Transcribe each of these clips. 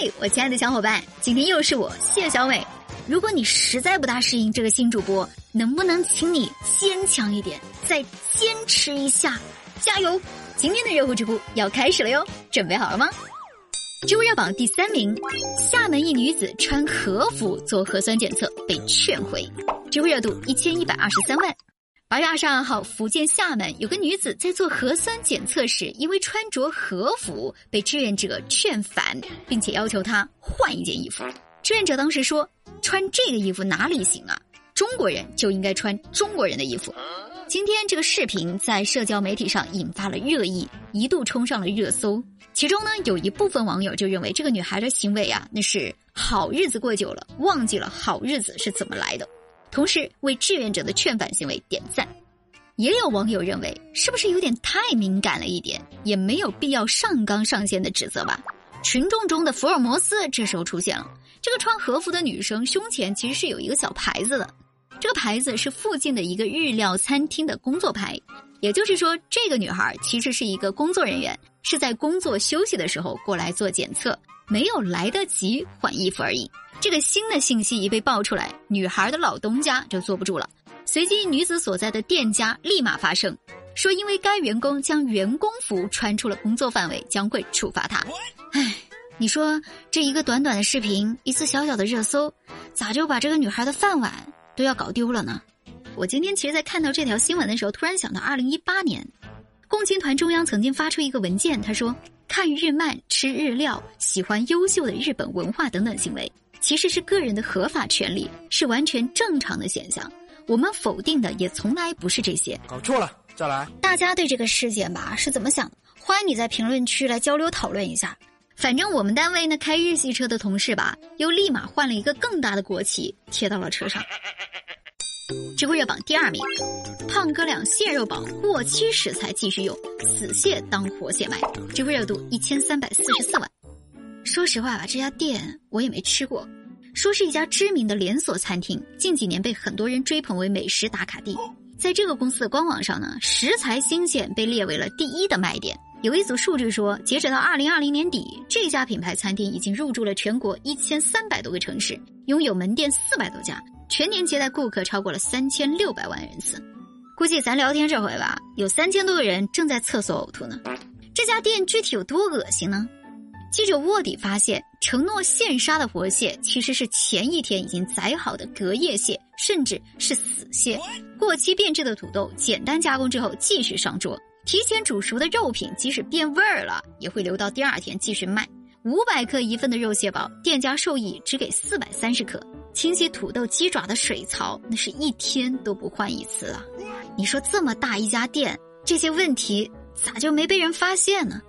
嘿，我亲爱的小伙伴，今天又是我谢小美。如果你实在不大适应这个新主播，能不能请你坚强一点，再坚持一下，加油！今天的热乎知乎要开始了哟，准备好了吗？知乎热榜第三名，厦门一女子穿和服做核酸检测被劝回，知乎热度一千一百二十三万。八月二十二号，福建厦门有个女子在做核酸检测时，因为穿着和服被志愿者劝返，并且要求她换一件衣服。志愿者当时说：“穿这个衣服哪里行啊？中国人就应该穿中国人的衣服。”今天这个视频在社交媒体上引发了热议，一度冲上了热搜。其中呢，有一部分网友就认为这个女孩的行为啊，那是好日子过久了，忘记了好日子是怎么来的。同时为志愿者的劝返行为点赞，也有网友认为是不是有点太敏感了一点，也没有必要上纲上线的指责吧。群众中的福尔摩斯这时候出现了，这个穿和服的女生胸前其实是有一个小牌子的，这个牌子是附近的一个日料餐厅的工作牌，也就是说这个女孩其实是一个工作人员，是在工作休息的时候过来做检测，没有来得及换衣服而已。这个新的信息一被爆出来，女孩的老东家就坐不住了。随即，女子所在的店家立马发声，说因为该员工将员工服穿出了工作范围，将会处罚他。唉，你说这一个短短的视频，一次小小的热搜，咋就把这个女孩的饭碗都要搞丢了呢？我今天其实，在看到这条新闻的时候，突然想到，二零一八年，共青团中央曾经发出一个文件，他说看日漫、吃日料、喜欢优秀的日本文化等等行为。其实是个人的合法权利，是完全正常的现象。我们否定的也从来不是这些。搞错了，再来。大家对这个事件吧是怎么想？欢迎你在评论区来交流讨论一下。反正我们单位那开日系车的同事吧，又立马换了一个更大的国旗贴到了车上。知乎热榜第二名，胖哥俩蟹肉堡过期食材继续用，死蟹当活蟹卖。知乎热度一千三百四十四万。说实话吧，这家店我也没吃过。说是一家知名的连锁餐厅，近几年被很多人追捧为美食打卡地。在这个公司的官网上呢，食材新鲜被列为了第一的卖点。有一组数据说，截止到二零二零年底，这家品牌餐厅已经入驻了全国一千三百多个城市，拥有门店四百多家，全年接待顾客超过了三千六百万人次。估计咱聊天这回吧，有三千多个人正在厕所呕吐呢。这家店具体有多恶心呢？记者卧底发现，承诺现杀的活蟹其实是前一天已经宰好的隔夜蟹，甚至是死蟹。过期变质的土豆简单加工之后继续上桌，提前煮熟的肉品即使变味儿了，也会留到第二天继续卖。五百克一份的肉蟹堡，店家授意只给四百三十克。清洗土豆鸡爪的水槽，那是一天都不换一次啊！你说这么大一家店，这些问题咋就没被人发现呢？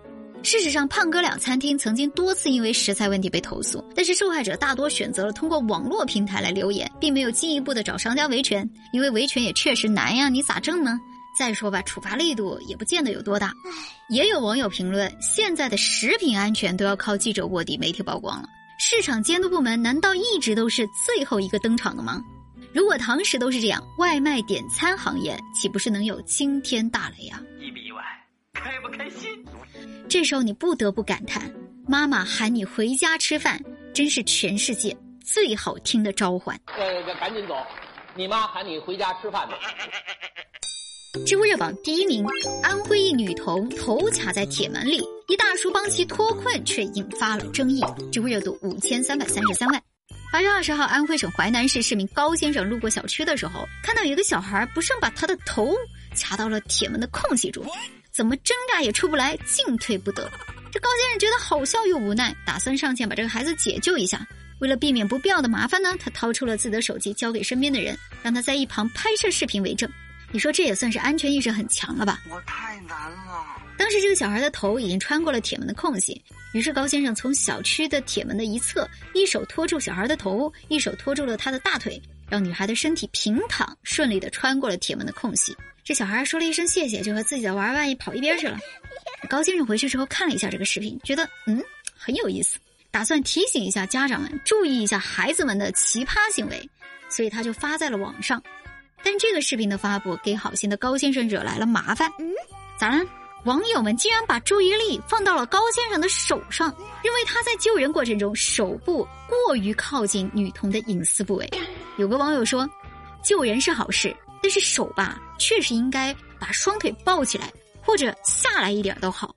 事实上，胖哥俩餐厅曾经多次因为食材问题被投诉，但是受害者大多选择了通过网络平台来留言，并没有进一步的找商家维权，因为维权也确实难呀，你咋挣呢？再说吧，处罚力度也不见得有多大。也有网友评论：现在的食品安全都要靠记者卧底、媒体曝光了，市场监督部门难道一直都是最后一个登场的吗？如果堂食都是这样，外卖点餐行业岂不是能有惊天大雷呀？意不意外，开不开心？这时候你不得不感叹，妈妈喊你回家吃饭，真是全世界最好听的召唤。呃，赶紧走，你妈喊你回家吃饭呢。知乎热榜第一名，安徽童头卡在铁门里，一大叔帮其脱困，却引发了争议。知乎热度五千三百三十三万。八月二十号，安徽省淮南市市民高先生路过小区的时候，看到有一个小孩不慎把他的头卡到了铁门的空隙中。怎么挣扎也出不来，进退不得。这高先生觉得好笑又无奈，打算上前把这个孩子解救一下。为了避免不必要的麻烦呢，他掏出了自己的手机，交给身边的人，让他在一旁拍摄视频为证。你说这也算是安全意识很强了吧？我太难了。当时这个小孩的头已经穿过了铁门的空隙，于是高先生从小区的铁门的一侧，一手托住小孩的头，一手托住了他的大腿，让女孩的身体平躺，顺利的穿过了铁门的空隙。这小孩说了一声谢谢，就和自己的玩伴跑一边去了。高先生回去之后看了一下这个视频，觉得嗯很有意思，打算提醒一下家长们注意一下孩子们的奇葩行为，所以他就发在了网上。但这个视频的发布给好心的高先生惹来了麻烦。咋了？网友们竟然把注意力放到了高先生的手上，认为他在救人过程中手部过于靠近女童的隐私部位。有个网友说：“救人是好事，但是手吧确实应该把双腿抱起来，或者下来一点都好。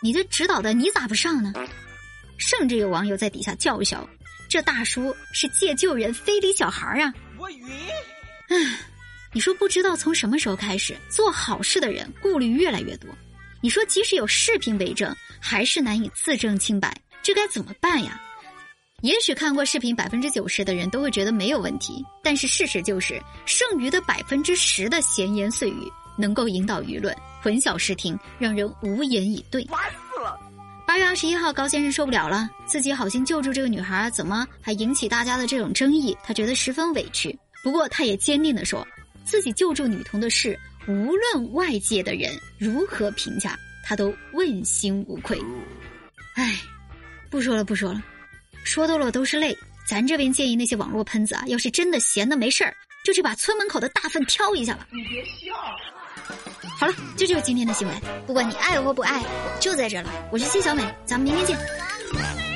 你这指导的你咋不上呢？”甚至有网友在底下叫嚣：“这大叔是借救人非礼小孩啊！”我晕。唉，你说不知道从什么时候开始，做好事的人顾虑越来越多。你说，即使有视频为证，还是难以自证清白，这该怎么办呀？也许看过视频百分之九十的人都会觉得没有问题，但是事实就是，剩余的百分之十的闲言碎语能够引导舆论，混淆视听，让人无言以对。烦死了！八月二十一号，高先生受不了了，自己好心救助这个女孩，怎么还引起大家的这种争议？他觉得十分委屈。不过，他也坚定地说，自己救助女童的事。无论外界的人如何评价，他都问心无愧。唉，不说了，不说了，说多了都是泪。咱这边建议那些网络喷子啊，要是真的闲的没事儿，就去把村门口的大粪挑一下吧。你别笑。好了，这就是今天的新闻。不管你爱或不爱，我就在这了。我是谢小美，咱们明天见。